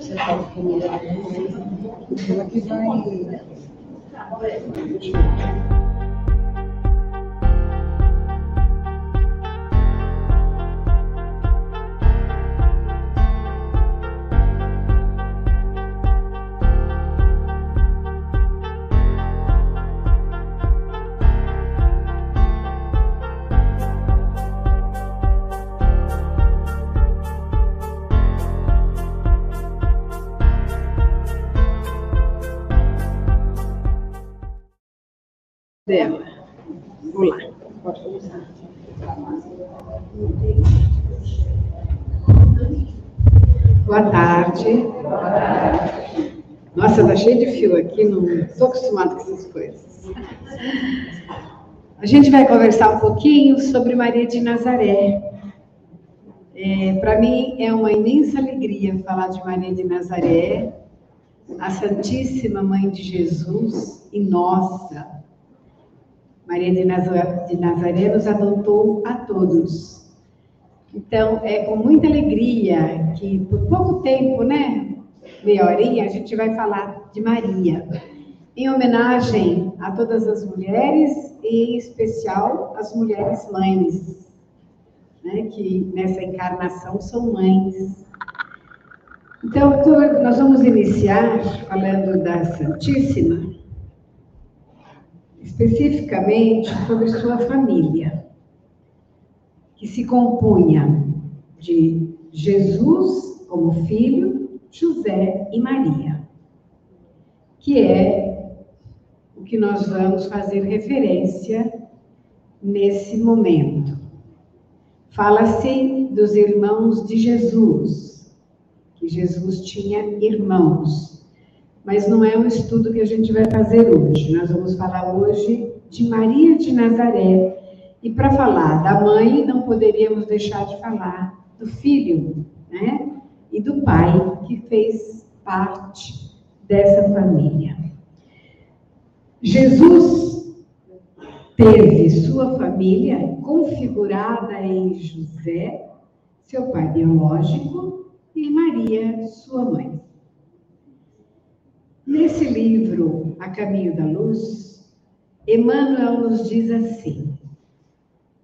Você faz primeiro. Ela que vai. Estou acostumada com essas coisas. A gente vai conversar um pouquinho sobre Maria de Nazaré. É, Para mim é uma imensa alegria falar de Maria de Nazaré, a Santíssima Mãe de Jesus e nossa, Maria de Nazaré, de Nazaré nos adotou a todos. Então, é com muita alegria que, por pouco tempo, né, meia horinha, a gente vai falar de Maria, em homenagem a todas as mulheres e, em especial, as mulheres mães, né, que nessa encarnação são mães. Então, nós vamos iniciar falando da Santíssima, especificamente sobre sua família, que se compunha de Jesus como filho, José e Maria, que é que nós vamos fazer referência nesse momento. Fala-se dos irmãos de Jesus, que Jesus tinha irmãos mas não é um estudo que a gente vai fazer hoje. Nós vamos falar hoje de Maria de Nazaré. E para falar da mãe, não poderíamos deixar de falar do filho, né? E do pai, que fez parte dessa família. Jesus teve sua família configurada em José, seu pai biológico, e Maria, sua mãe. Nesse livro, A Caminho da Luz, Emmanuel nos diz assim: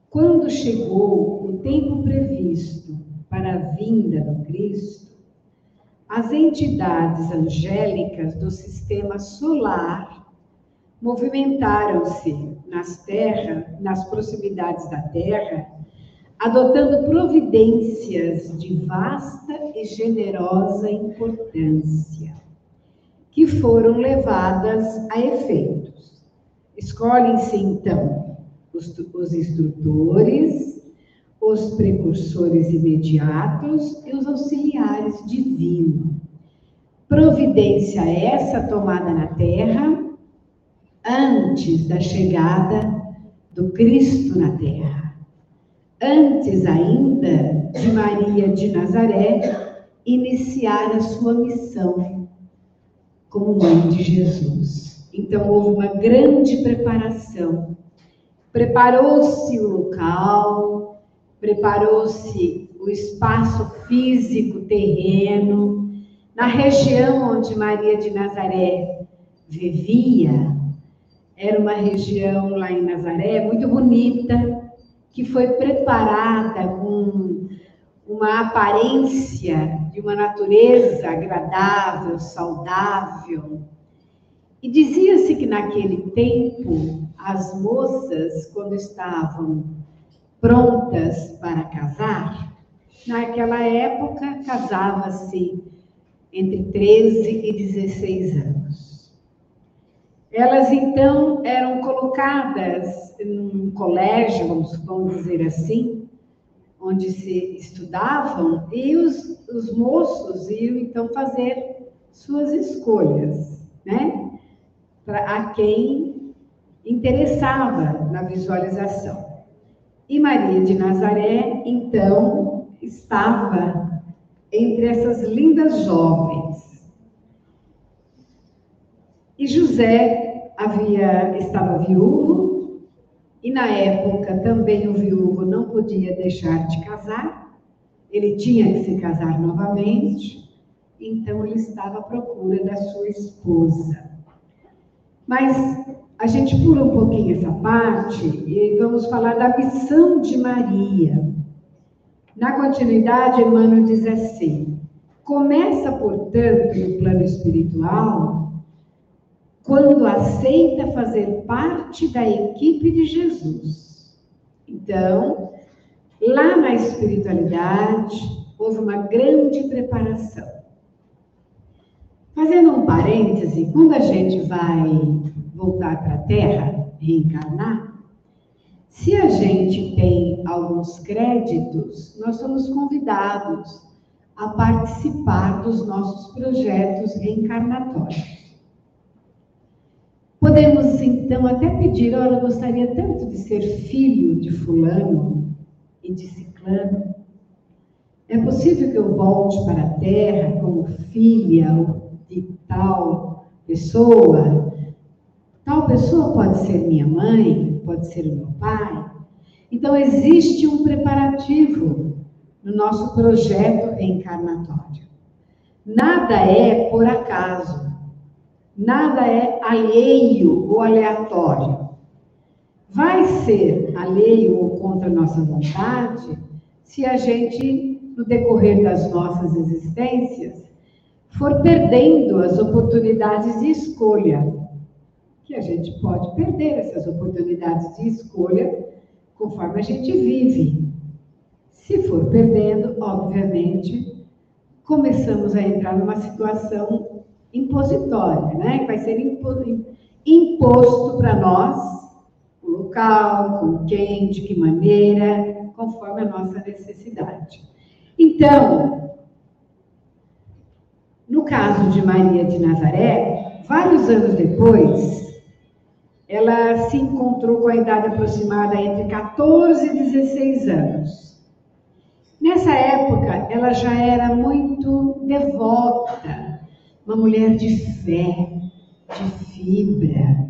quando chegou o tempo previsto para a vinda do Cristo, as entidades angélicas do sistema solar movimentaram-se nas terras, nas proximidades da Terra, adotando providências de vasta e generosa importância que foram levadas a efeitos. Escolhem-se, então, os, os instrutores, os precursores imediatos e os auxiliares divinos. Providência essa tomada na terra antes da chegada do Cristo na terra. Antes ainda de Maria de Nazaré iniciar a sua missão como mãe de Jesus. Então houve uma grande preparação. Preparou-se o local, preparou-se o espaço físico, terreno, na região onde Maria de Nazaré vivia. Era uma região lá em Nazaré muito bonita, que foi preparada com uma aparência de uma natureza agradável, saudável. E dizia-se que naquele tempo, as moças, quando estavam prontas para casar, naquela época casava-se entre 13 e 16 anos. Elas então eram colocadas num colégio, vamos, vamos dizer assim, onde se estudavam, e os, os moços iam então fazer suas escolhas, né? Para a quem interessava na visualização. E Maria de Nazaré, então, estava entre essas lindas jovens. E José havia estava viúvo e na época também o viúvo não podia deixar de casar, ele tinha que se casar novamente, então ele estava à procura da sua esposa. Mas a gente pula um pouquinho essa parte e vamos falar da missão de Maria. Na continuidade, Emmanuel diz assim: começa, portanto, no plano espiritual, quando aceita fazer parte da equipe de Jesus. Então, lá na espiritualidade, houve uma grande preparação. Fazendo um parêntese, quando a gente vai voltar para a Terra, reencarnar, se a gente tem alguns créditos, nós somos convidados a participar dos nossos projetos reencarnatórios. Podemos então até pedir, olha, eu gostaria tanto de ser filho de fulano e de ciclano. É possível que eu volte para a Terra como filha de tal pessoa? Tal pessoa pode ser minha mãe, pode ser meu pai. Então, existe um preparativo no nosso projeto reencarnatório. Nada é por acaso, nada é alheio ou aleatório. Vai ser alheio ou contra a nossa vontade se a gente, no decorrer das nossas existências, for perdendo as oportunidades de escolha, que a gente pode perder essas oportunidades de escolha conforme a gente vive. Se for perdendo, obviamente, começamos a entrar numa situação impositória, né? Que vai ser imposto para nós o local, com quem, de que maneira, conforme a nossa necessidade. Então, no caso de Maria de Nazaré, vários anos depois, ela se encontrou com a idade aproximada entre 14 e 16 anos. Nessa época, ela já era muito devota, uma mulher de fé, de fibra,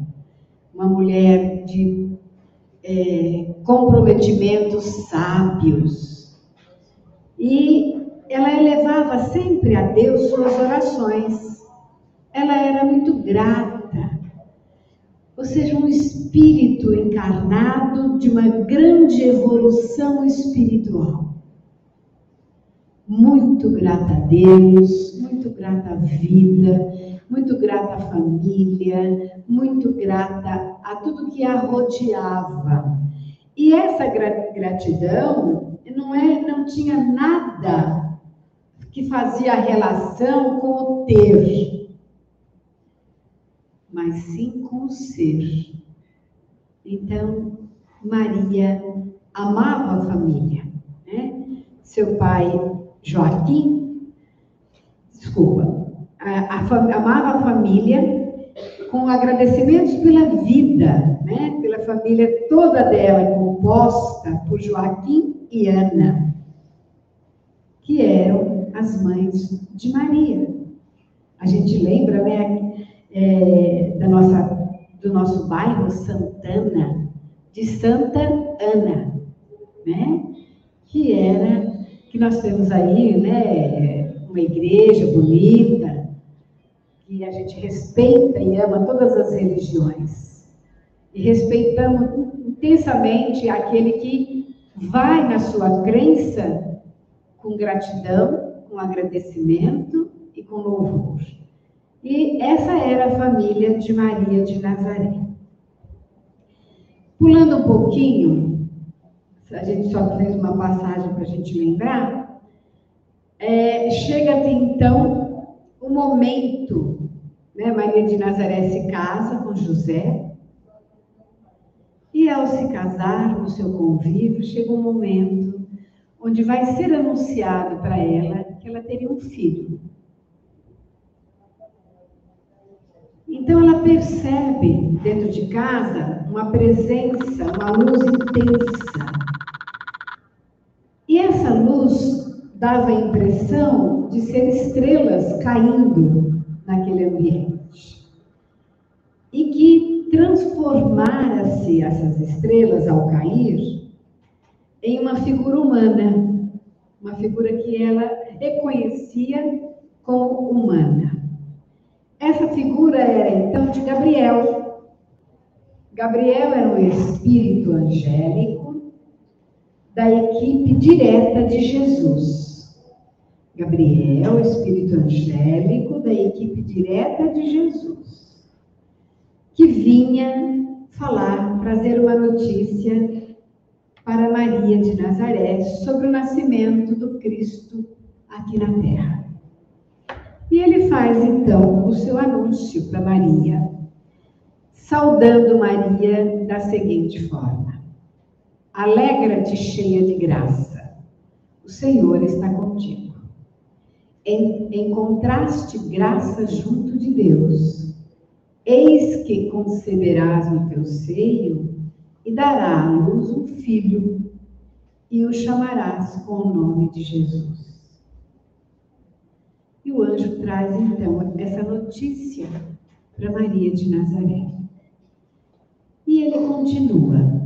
uma mulher de é, comprometimentos sábios. E ela elevava sempre a Deus suas orações. Ela era muito grata. Ou seja, um espírito encarnado de uma grande evolução espiritual. Muito grata a Deus, muito grata à vida, muito grata à família, muito grata a tudo que a rodeava. E essa gratidão não é, não tinha nada que fazia relação com o ter, mas sim com o ser. Então, Maria amava a família. Né? Seu pai, Joaquim, desculpa, a, a, amava a família com agradecimentos pela vida, né? pela família toda dela, composta por Joaquim e Ana, que eram as mães de Maria. A gente lembra, né, é, da nossa, do nosso bairro Santana, de Santa Ana, né? Que era, que nós temos aí, né, uma igreja bonita, que a gente respeita e ama todas as religiões. E respeitamos intensamente aquele que vai na sua crença com gratidão com agradecimento e com louvor. E essa era a família de Maria de Nazaré. Pulando um pouquinho, a gente só fez uma passagem para a gente lembrar, é, chega até então o momento, né? Maria de Nazaré se casa com José, e ao se casar no seu convívio, chega um momento onde vai ser anunciado para ela que ela teria um filho. Então ela percebe dentro de casa uma presença, uma luz intensa. E essa luz dava a impressão de ser estrelas caindo naquele ambiente. E que transformara-se essas estrelas ao cair em uma figura humana, uma figura que ela reconhecia como humana. Essa figura era então de Gabriel. Gabriel era um espírito angélico da equipe direta de Jesus. Gabriel, espírito angélico da equipe direta de Jesus, que vinha falar, trazer uma notícia para Maria de Nazaré sobre o nascimento do Cristo aqui na terra. E ele faz então o seu anúncio para Maria, saudando Maria da seguinte forma: Alegra-te, cheia de graça, o Senhor está contigo. Encontraste graça junto de Deus. Eis que conceberás no teu seio e dará à luz um filho, e o chamarás com o nome de Jesus. E o anjo traz então essa notícia para Maria de Nazaré. E ele continua: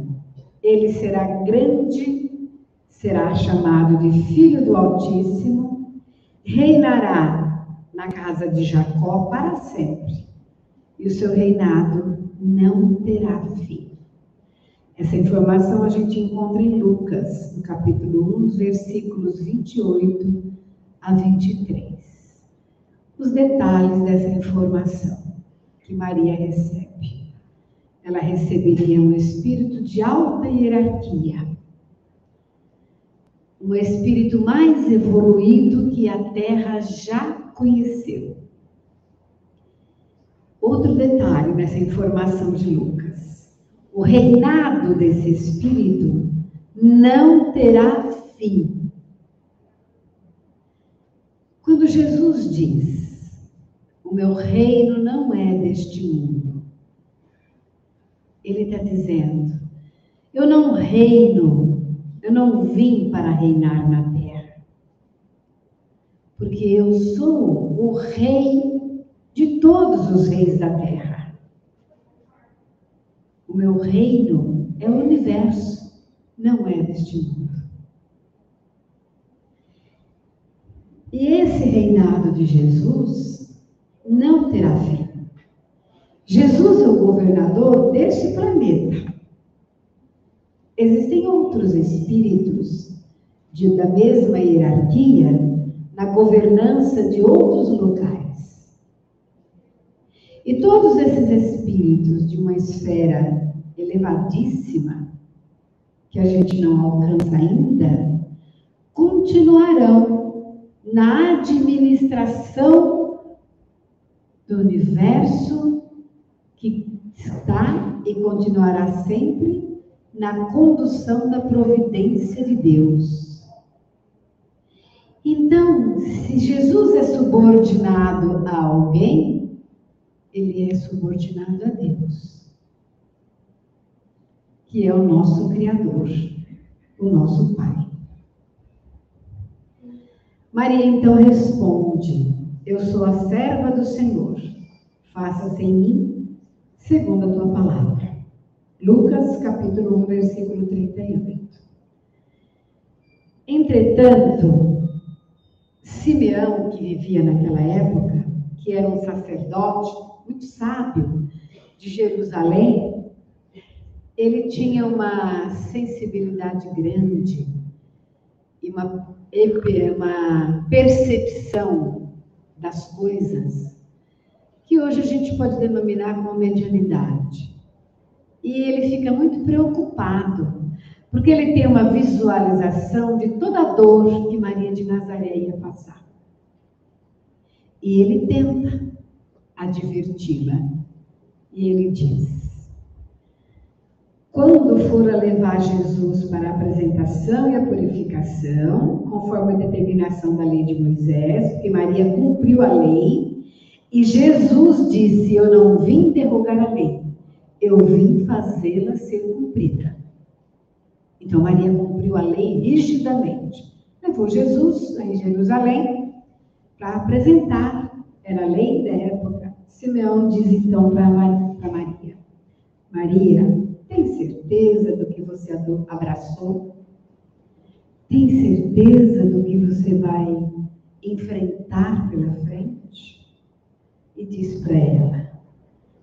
ele será grande, será chamado de Filho do Altíssimo, reinará na casa de Jacó para sempre, e o seu reinado não terá fim. Essa informação a gente encontra em Lucas, no capítulo 1, versículos 28 a 23. Os detalhes dessa informação que Maria recebe. Ela receberia um espírito de alta hierarquia, um espírito mais evoluído que a terra já conheceu. Outro detalhe nessa informação de Lucas o reinado desse espírito não terá fim. Quando Jesus diz: O meu reino não é deste mundo, ele está dizendo: Eu não reino, eu não vim para reinar na terra, porque eu sou o rei de todos os reis da terra. O meu reino é o universo, não é deste mundo. E esse reinado de Jesus não terá fim. Jesus é o governador deste planeta. Existem outros espíritos de, da mesma hierarquia na governança de outros locais. E todos esses espíritos de uma esfera elevadíssima, que a gente não alcança ainda, continuarão na administração do universo que está e continuará sempre na condução da providência de Deus. Então, se Jesus é subordinado a alguém, ele é subordinado a Deus que é o nosso Criador, o nosso Pai. Maria então responde: Eu sou a serva do Senhor, faça-se em mim segundo a tua palavra. Lucas capítulo 1, versículo 38. Entretanto, Simeão, que vivia naquela época, que era um sacerdote muito sábio de Jerusalém, ele tinha uma sensibilidade grande e uma, uma percepção das coisas que hoje a gente pode denominar como medianidade. E ele fica muito preocupado, porque ele tem uma visualização de toda a dor que Maria de Nazaré ia passar. E ele tenta adverti-la. E ele diz: quando for a levar Jesus para a apresentação e a purificação, conforme a determinação da lei de Moisés, porque Maria cumpriu a lei, e Jesus disse: Eu não vim derrogar a lei, eu vim fazê-la ser cumprida. Então Maria cumpriu a lei rigidamente. Levou Jesus em Jerusalém para apresentar, era a lei da época. Simeão diz então para Maria: Maria, tem certeza do que você abraçou? Tem certeza do que você vai enfrentar pela frente e diz para ela: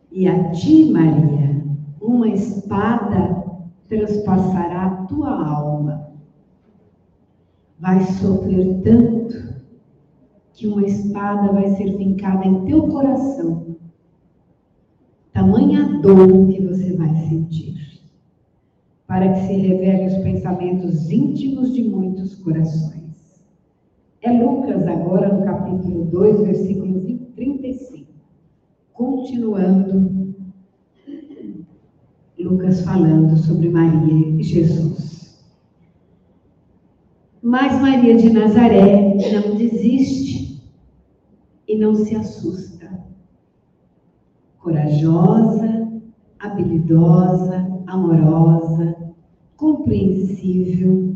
E a ti, Maria, uma espada transpassará a tua alma. Vai sofrer tanto que uma espada vai ser vincada em teu coração. Tamanha dor que você vai sentir para que se revele os pensamentos íntimos de muitos corações. É Lucas, agora no capítulo 2, versículo 35. Continuando, Lucas falando sobre Maria e Jesus. Mas Maria de Nazaré não desiste e não se assusta. Corajosa, habilidosa, amorosa, compreensível,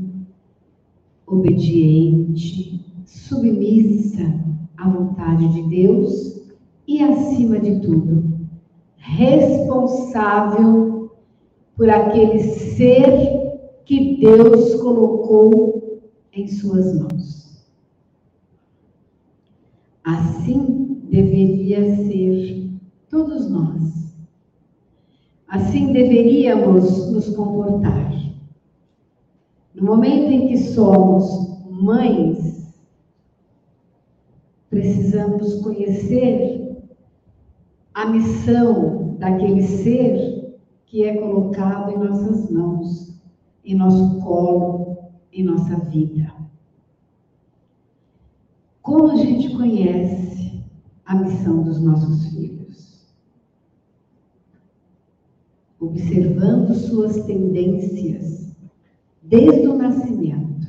obediente, submissa à vontade de Deus e, acima de tudo, responsável por aquele ser que Deus colocou em suas mãos. Assim deveria ser todos nós. Assim deveríamos nos comportar. No momento em que somos mães, precisamos conhecer a missão daquele ser que é colocado em nossas mãos, em nosso colo, em nossa vida. Como a gente conhece a missão dos nossos filhos? Observando suas tendências desde o nascimento.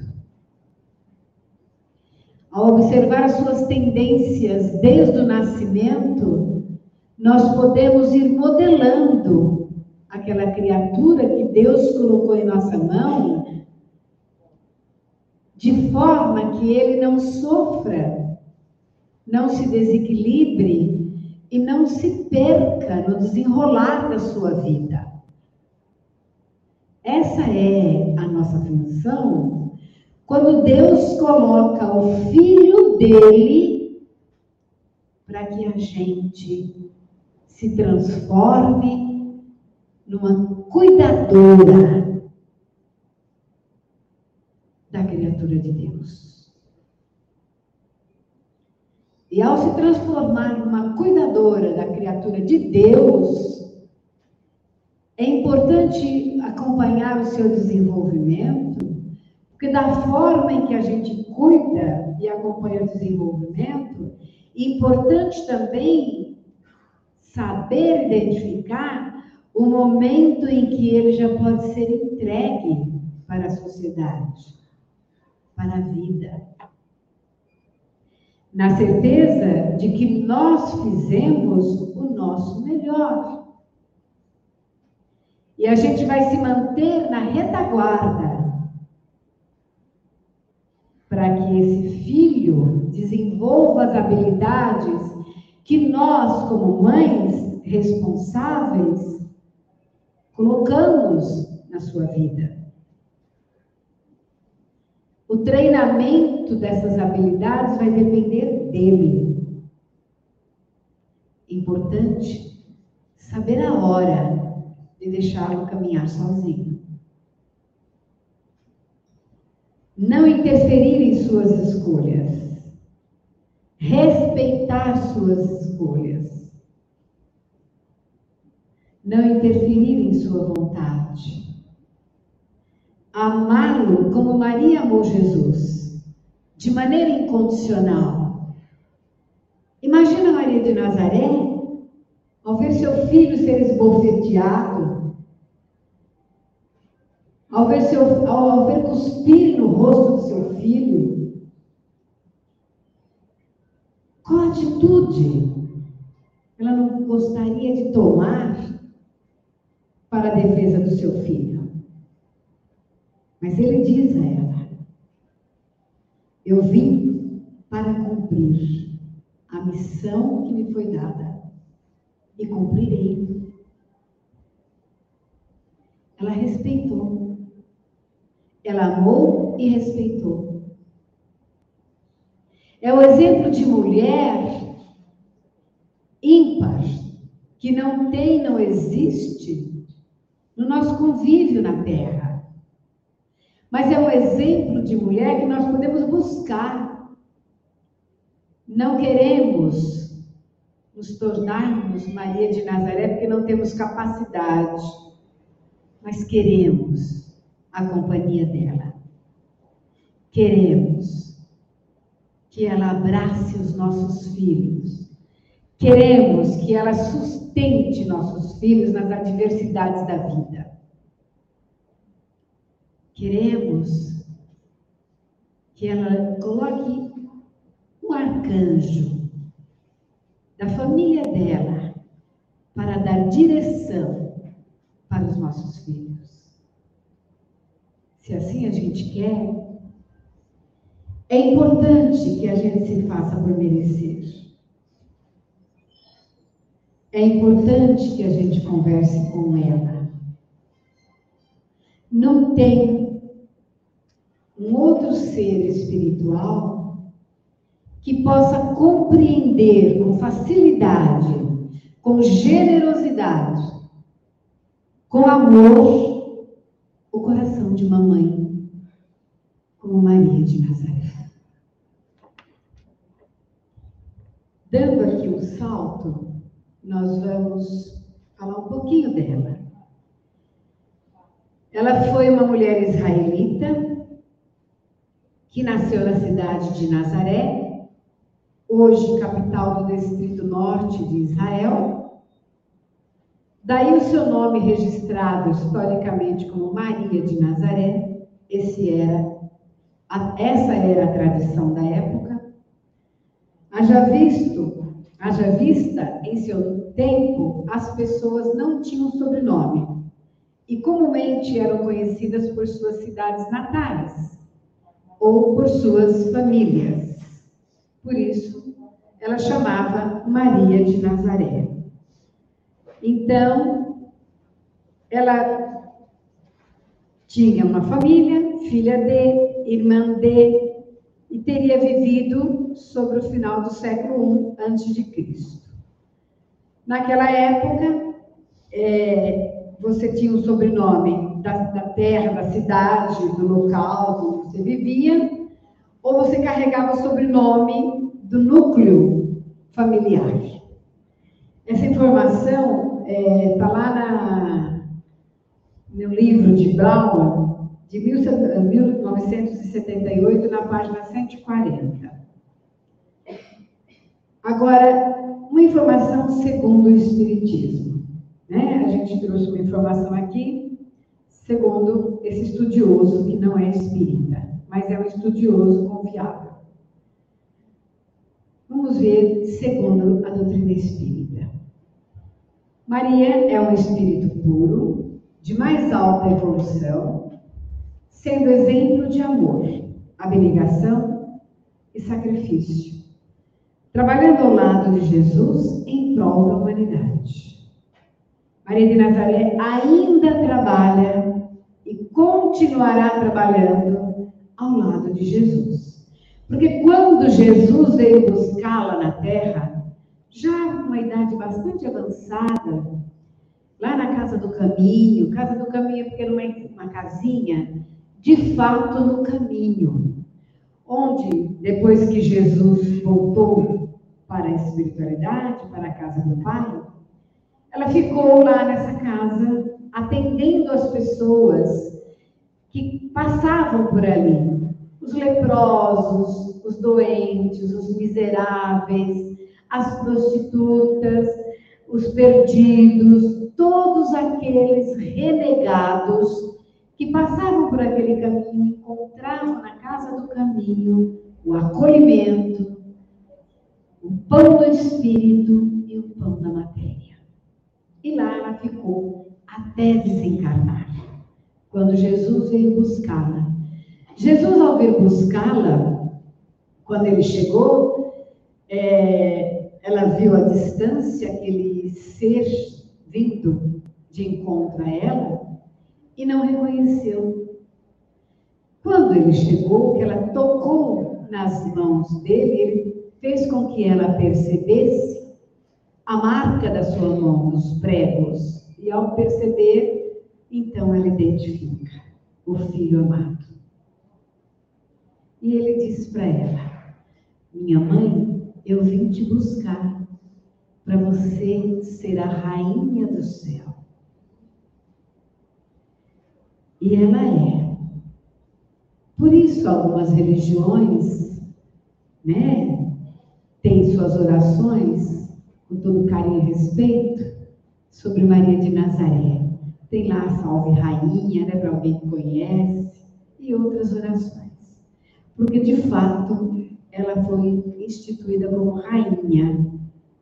Ao observar suas tendências desde o nascimento, nós podemos ir modelando aquela criatura que Deus colocou em nossa mão, de forma que ele não sofra, não se desequilibre e não se perca no desenrolar da sua vida. Essa é a nossa função quando Deus coloca o filho dele para que a gente se transforme numa cuidadora da criatura de Deus. E ao se transformar numa cuidadora da criatura de Deus, é importante acompanhar o seu desenvolvimento, porque da forma em que a gente cuida e acompanha o desenvolvimento, é importante também saber identificar o momento em que ele já pode ser entregue para a sociedade, para a vida. Na certeza de que nós fizemos o nosso melhor. E a gente vai se manter na retaguarda para que esse filho desenvolva as habilidades que nós, como mães responsáveis, colocamos na sua vida. O treinamento dessas habilidades vai depender dele. Importante saber a hora de deixá-lo caminhar sozinho. Não interferir em suas escolhas. Respeitar suas escolhas. Não interferir em sua vontade. Amá-lo como Maria amou Jesus, de maneira incondicional. Imagina Maria de Nazaré ao ver seu filho ser esbofeteado, ao ver, seu, ao, ao ver cuspir no rosto do seu filho, qual atitude ela não gostaria de tomar para a defesa do seu filho? Mas ele diz a ela: Eu vim para cumprir a missão que me foi dada e cumprirei. Ela respeitou. Ela amou e respeitou. É o exemplo de mulher ímpar, que não tem, não existe no nosso convívio na terra. Mas é um exemplo de mulher que nós podemos buscar. Não queremos nos tornarmos Maria de Nazaré porque não temos capacidade, mas queremos a companhia dela. Queremos que ela abrace os nossos filhos. Queremos que ela sustente nossos filhos nas adversidades da vida. Queremos que ela coloque um arcanjo da família dela para dar direção para os nossos filhos. Se assim a gente quer, é importante que a gente se faça por merecer. É importante que a gente converse com ela. Não tem um outro ser espiritual que possa compreender com facilidade, com generosidade, com amor, o coração de mamãe, como Maria de Nazaré. Dando aqui um salto, nós vamos falar um pouquinho dela. Ela foi uma mulher israelita que nasceu na cidade de Nazaré, hoje capital do distrito norte de Israel. Daí o seu nome registrado historicamente como Maria de Nazaré. Esse era, essa era a tradição da época. Haja visto, haja vista, em seu tempo, as pessoas não tinham sobrenome e comumente eram conhecidas por suas cidades natais ou por suas famílias. Por isso, ela chamava Maria de Nazaré. Então, ela tinha uma família, filha de, irmã de, e teria vivido sobre o final do século I antes de Cristo. Naquela época, é, você tinha o sobrenome da, da, terra, da cidade, do local onde você vivia, ou você carregava o sobrenome do núcleo familiar. Essa informação está é, tá lá na, no livro de Brown, de 1978, na página 140. Agora, uma informação segundo o Espiritismo. Né? A gente trouxe uma informação aqui, segundo esse estudioso, que não é espírita, mas é um estudioso confiável. Vamos ver segundo a doutrina espírita. Maria é um espírito puro, de mais alta evolução, sendo exemplo de amor, abnegação e sacrifício, trabalhando ao lado de Jesus em prol da humanidade. Maria de Nazaré ainda trabalha e continuará trabalhando ao lado de Jesus. Porque quando Jesus veio buscá-la na terra, já uma idade bastante avançada, lá na casa do caminho, casa do caminho porque era uma, uma casinha de fato no caminho, onde depois que Jesus voltou para a espiritualidade, para a casa do Pai, ela ficou lá nessa casa atendendo as pessoas que passavam por ali, os leprosos, os doentes, os miseráveis, as prostitutas, os perdidos, todos aqueles renegados que passavam por aquele caminho encontravam na casa do caminho o acolhimento, o pão do espírito e o pão da matéria. E lá ela ficou até desencarnar, quando Jesus veio buscá-la. Jesus, ao vir buscá-la, quando ele chegou, é, ela viu a distância, aquele ser vindo de encontro a ela, e não reconheceu. Quando ele chegou, que ela tocou nas mãos dele, ele fez com que ela percebesse a marca da sua mão, dos pregos. E ao perceber, então ela identifica o filho amado. E ele diz para ela: Minha mãe, eu vim te buscar para você ser a rainha do céu. E ela é. Por isso, algumas religiões, né, têm suas orações, com todo carinho e respeito, sobre Maria de Nazaré. Tem lá a Salve Rainha, né, para alguém que conhece, e outras orações. Porque, de fato, ela foi instituída como rainha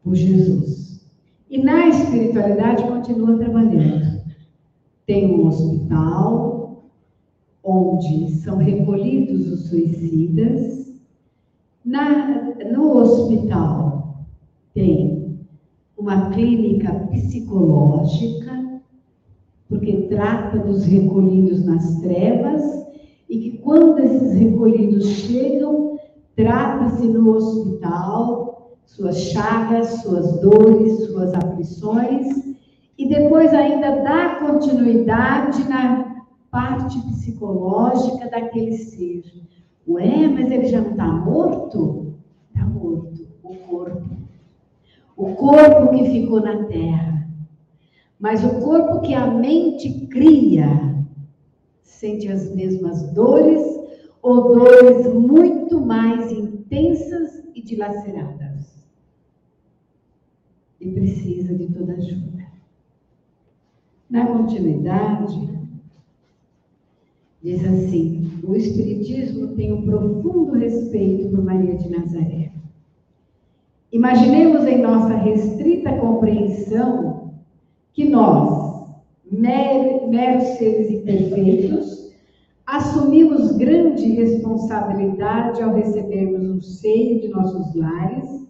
por Jesus. E na espiritualidade continua trabalhando. Tem um hospital onde são recolhidos os suicidas. Na, no hospital tem uma clínica psicológica, porque trata dos recolhidos nas trevas, e que quando esses recolhidos chegam, trata-se no hospital suas chagas, suas dores, suas aflições, e depois ainda dá continuidade na parte psicológica daquele ser. Ué, mas ele já não está morto? Está morto, o corpo. O corpo que ficou na terra. Mas o corpo que a mente cria sente as mesmas dores ou dores muito mais intensas e dilaceradas e precisa de toda ajuda. Na continuidade, diz assim: o Espiritismo tem um profundo respeito por Maria de Nazaré. Imaginemos em nossa restrita compreensão que nós, meros seres imperfeitos, assumimos grande responsabilidade ao recebermos no seio de nossos lares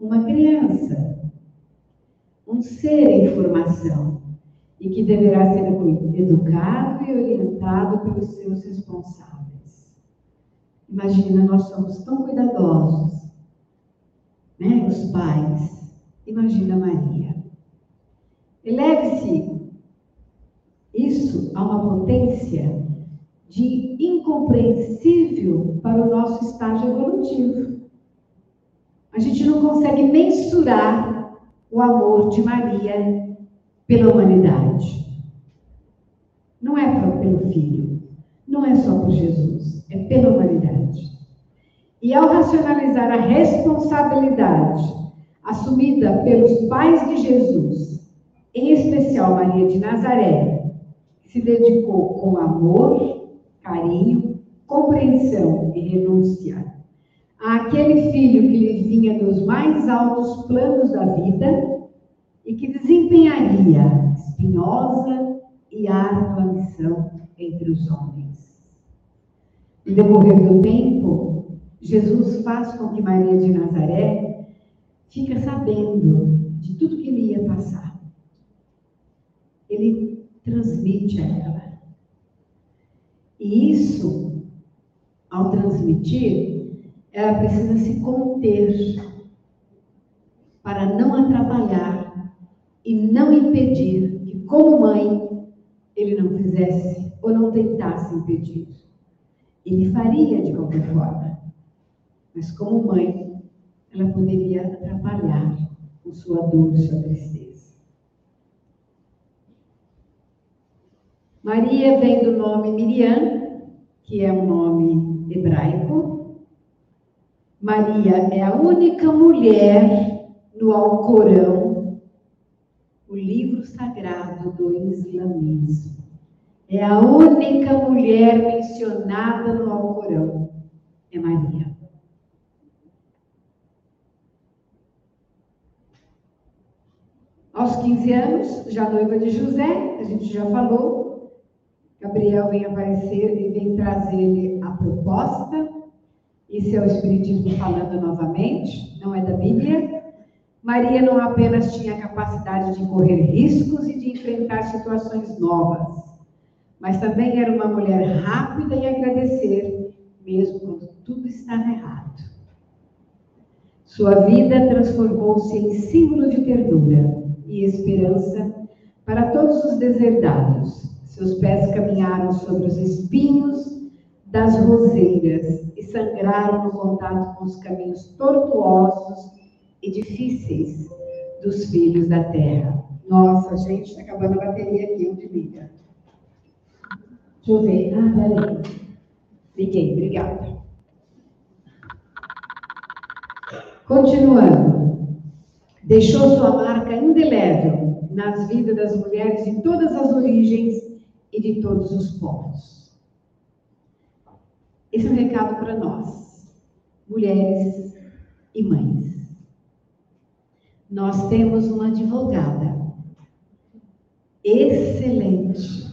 uma criança um ser em formação e que deverá ser educado e orientado pelos seus responsáveis. Imagina, nós somos tão cuidadosos, né? Os pais. Imagina Maria. Eleve-se isso a uma potência de incompreensível para o nosso estágio evolutivo. A gente não consegue mensurar o amor de Maria pela humanidade. Não é pelo Filho, não é só por Jesus, é pela humanidade. E ao racionalizar a responsabilidade assumida pelos pais de Jesus, em especial Maria de Nazaré, que se dedicou com amor, carinho, compreensão e renúncia àquele filho que lhe vinha dos mais altos planos da vida e que desempenharia espinhosa e árdua missão entre os homens. No decorrer do tempo, Jesus faz com que Maria de Nazaré fique sabendo de tudo que ele ia passar. Ele transmite a ela. E isso, ao transmitir, ela precisa se conter para não atrapalhar e não impedir que, como mãe, ele não fizesse ou não tentasse impedir. Ele faria de qualquer forma, mas como mãe, ela poderia atrapalhar com sua dor, sua tristeza. Maria vem do nome Miriam, que é um nome hebraico, Maria é a única mulher no Alcorão, o livro sagrado do islamismo. É a única mulher mencionada no Alcorão. É Maria. Aos 15 anos, já noiva de José, a gente já falou, Gabriel vem aparecer e vem trazer-lhe a proposta isso é o Espiritismo falando novamente, não é da Bíblia. Maria não apenas tinha capacidade de correr riscos e de enfrentar situações novas, mas também era uma mulher rápida em agradecer, mesmo quando tudo estava errado. Sua vida transformou-se em símbolo de ternura e esperança para todos os deserdados. Seus pés caminharam sobre os espinhos das roseiras e sangraram no contato com os caminhos tortuosos e difíceis dos filhos da terra. Nossa, gente, está acabando a bateria aqui, onde liga? Deixa eu ver. Ah, peraí. Liguei, obrigada. Continuando. Deixou sua marca indelével nas vidas das mulheres de todas as origens e de todos os povos. Esse é um recado para nós, mulheres e mães. Nós temos uma advogada excelente.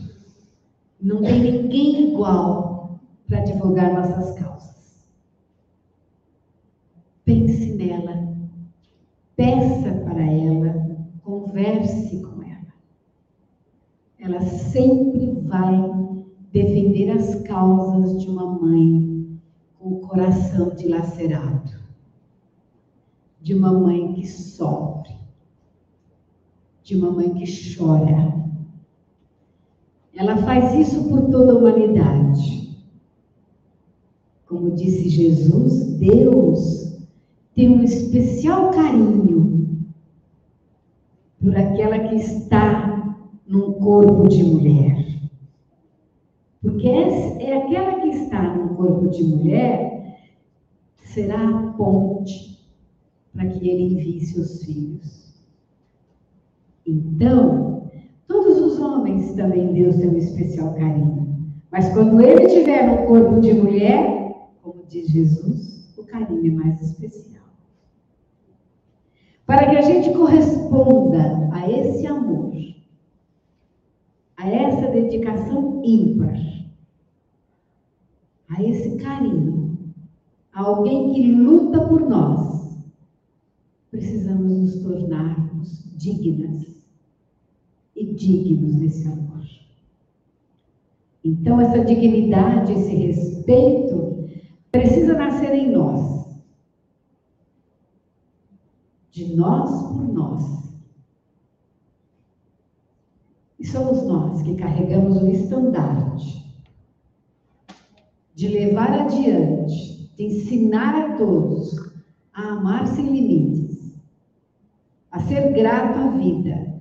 Não tem ninguém igual para advogar nossas causas. Pense nela, peça para ela, converse com ela. Ela sempre vai defender as causas de uma mãe com o coração dilacerado, de uma mãe que sofre, de uma mãe que chora. Ela faz isso por toda a humanidade. Como disse Jesus, Deus tem um especial carinho por aquela que está num corpo de mulher. Porque é, aquela que está num corpo de mulher será a ponte para que ele envie seus filhos. Então, todos os homens também Deus tem um especial carinho. Mas quando ele tiver no corpo de mulher, como diz Jesus, o carinho é mais especial. Para que a gente corresponda a esse amor, a essa dedicação ímpar, a esse carinho, a alguém que luta por nós, precisamos nos tornarmos dignas e dignos desse amor. Então, essa dignidade, esse respeito, precisa nascer em nós. De nós por nós. E somos nós que carregamos o estandarte de levar adiante, de ensinar a todos a amar sem limites, a ser grato à vida,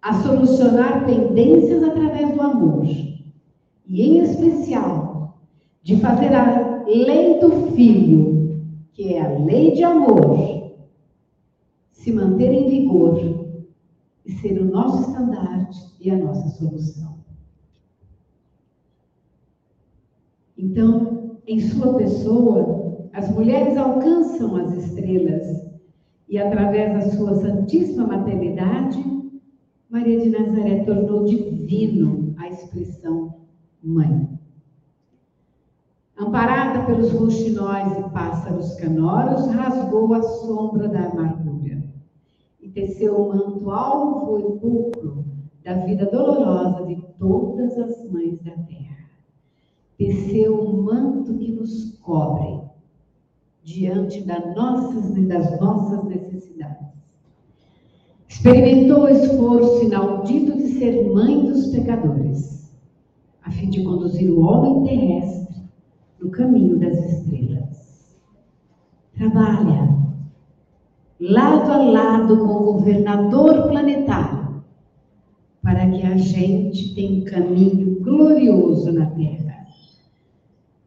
a solucionar pendências através do amor, e em especial, de fazer a lei do filho, que é a lei de amor, se manter em vigor e ser o nosso estandarte e a nossa solução. Então, em sua pessoa, as mulheres alcançam as estrelas e, através da sua santíssima maternidade, Maria de Nazaré tornou divino a expressão mãe. Amparada pelos roxinóis e pássaros canoros, rasgou a sombra da amargura e teceu o manto alvo e pulcro da vida dolorosa de todas as mães da terra. Teceu o manto que nos cobre diante das nossas, das nossas necessidades experimentou o esforço inaudito de ser mãe dos pecadores, a fim de conduzir o homem terrestre no caminho das estrelas. Trabalha lado a lado com o governador planetário, para que a gente tenha um caminho glorioso na Terra.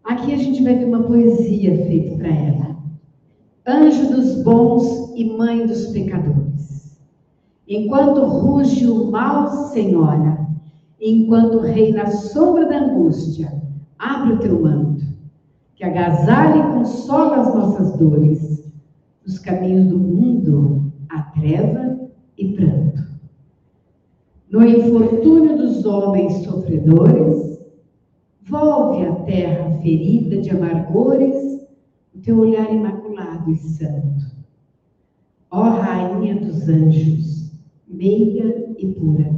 Aqui a gente vai ver uma poesia feita para ela. Anjo dos bons e mãe dos pecadores. Enquanto ruge o mal, Senhora, enquanto reina a sombra da angústia, abre o teu manto, que agasalhe e consola as nossas dores. Nos caminhos do mundo, há treva e pranto. No infortúnio dos homens sofredores, volve a terra ferida de amargores o teu olhar imaculado e santo. Ó Rainha dos anjos, meiga e pura.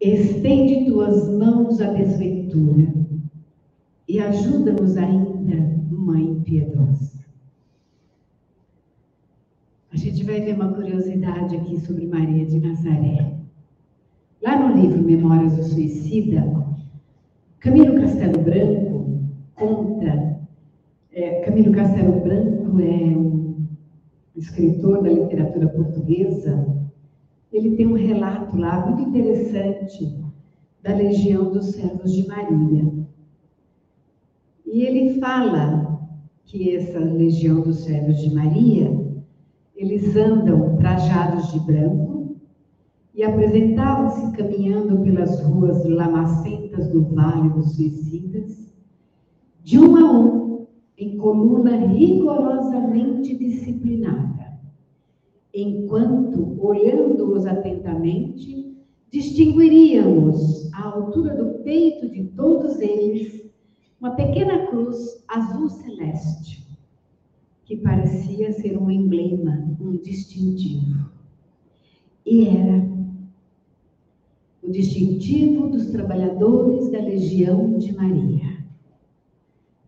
Estende tuas mãos à desventura e ajuda-nos ainda, Mãe piedosa. A gente vai ver uma curiosidade aqui sobre Maria de Nazaré. Lá no livro Memórias do Suicida, Camilo Castelo Branco conta. É, Camilo Castelo Branco é um escritor da literatura portuguesa. Ele tem um relato lá muito interessante da Legião dos Servos de Maria. E ele fala que essa Legião dos Servos de Maria, eles andam trajados de branco e apresentavam-se caminhando pelas ruas lamacentas do Vale dos Suicidas, de um a um, em coluna rigorosamente disciplinada, enquanto, olhando-os atentamente, distinguiríamos, à altura do peito de todos eles, uma pequena cruz azul celeste, que parecia ser um emblema, um distintivo. E era o distintivo dos trabalhadores da Legião de Maria.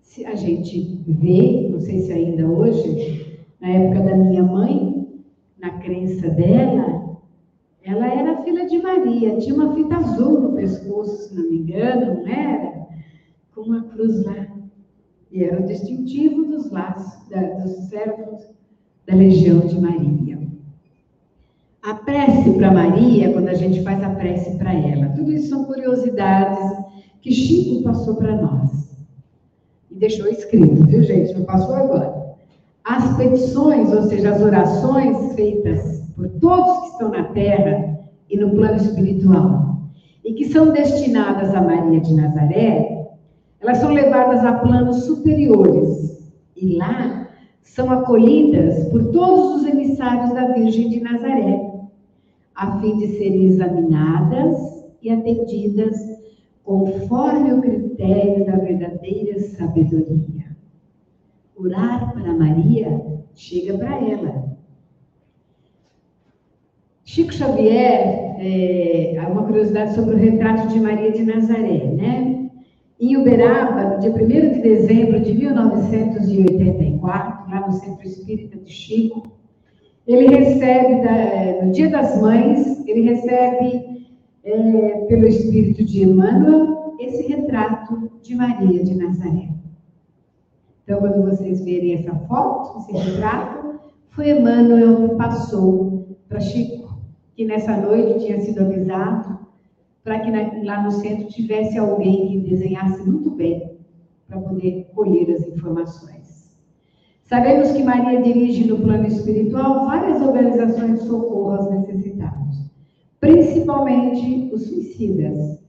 Se a gente vê, não sei se ainda hoje, na época da minha mãe, na crença dela, ela era filha de Maria, tinha uma fita azul no pescoço, se não me engano, não era? com uma cruz lá. E era o distintivo dos laços, da, dos servos da Legião de Maria. A prece para Maria, quando a gente faz a prece para ela, tudo isso são curiosidades que Chico passou para nós. E deixou escrito, viu, gente? Não passou agora. As petições, ou seja, as orações feitas por todos que estão na terra e no plano espiritual, e que são destinadas a Maria de Nazaré, elas são levadas a planos superiores e lá são acolhidas por todos os emissários da Virgem de Nazaré, a fim de serem examinadas e atendidas conforme o critério da verdadeira sabedoria. Orar para Maria chega para ela. Chico Xavier, é, uma curiosidade sobre o retrato de Maria de Nazaré, né? Em Uberaba, dia 1 de dezembro de 1984, lá no Centro Espírita de Chico, ele recebe, da, no Dia das Mães, ele recebe é, pelo Espírito de Emmanuel esse retrato de Maria de Nazaré. Então, quando vocês verem essa foto, esse retrato, foi Emmanuel que passou para Chico, que nessa noite tinha sido avisado para que lá no centro tivesse alguém que desenhasse muito bem para poder colher as informações. Sabemos que Maria dirige no plano espiritual várias organizações de socorro aos necessitados, principalmente os suicidas,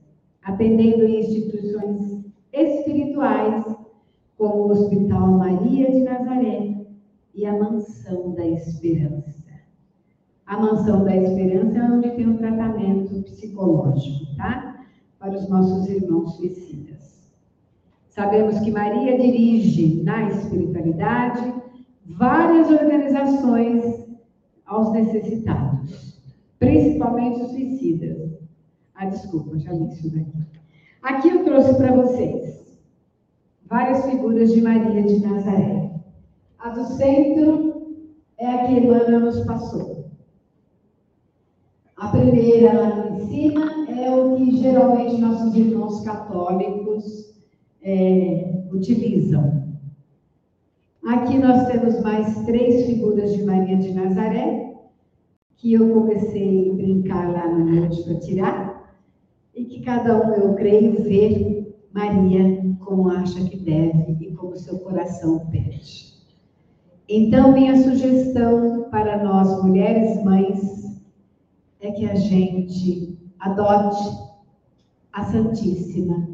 atendendo em instituições espirituais como o Hospital Maria de Nazaré e a Mansão da Esperança. A Mansão da Esperança é onde tem um tratamento psicológico, tá? Para os nossos irmãos suicidas. Sabemos que Maria dirige na espiritualidade várias organizações aos necessitados, principalmente os suicidas. Ah, desculpa, já li isso daqui. Aqui eu trouxe para vocês várias figuras de Maria de Nazaré. A do centro é a que Emmanuel nos passou. A primeira lá em cima é o que geralmente nossos irmãos católicos é, utilizam. Aqui nós temos mais três figuras de Maria de Nazaré, que eu comecei a brincar lá no noite para tirar, e que cada um, eu creio, vê Maria como acha que deve e como seu coração pede. Então, minha sugestão para nós, mulheres mães, é que a gente adote a Santíssima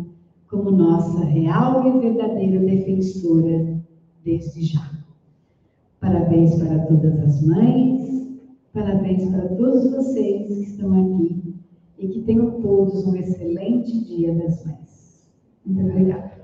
como nossa real e verdadeira defensora desde já. Parabéns para todas as mães, parabéns para todos vocês que estão aqui e que tenham todos um excelente Dia das Mães. Muito obrigada.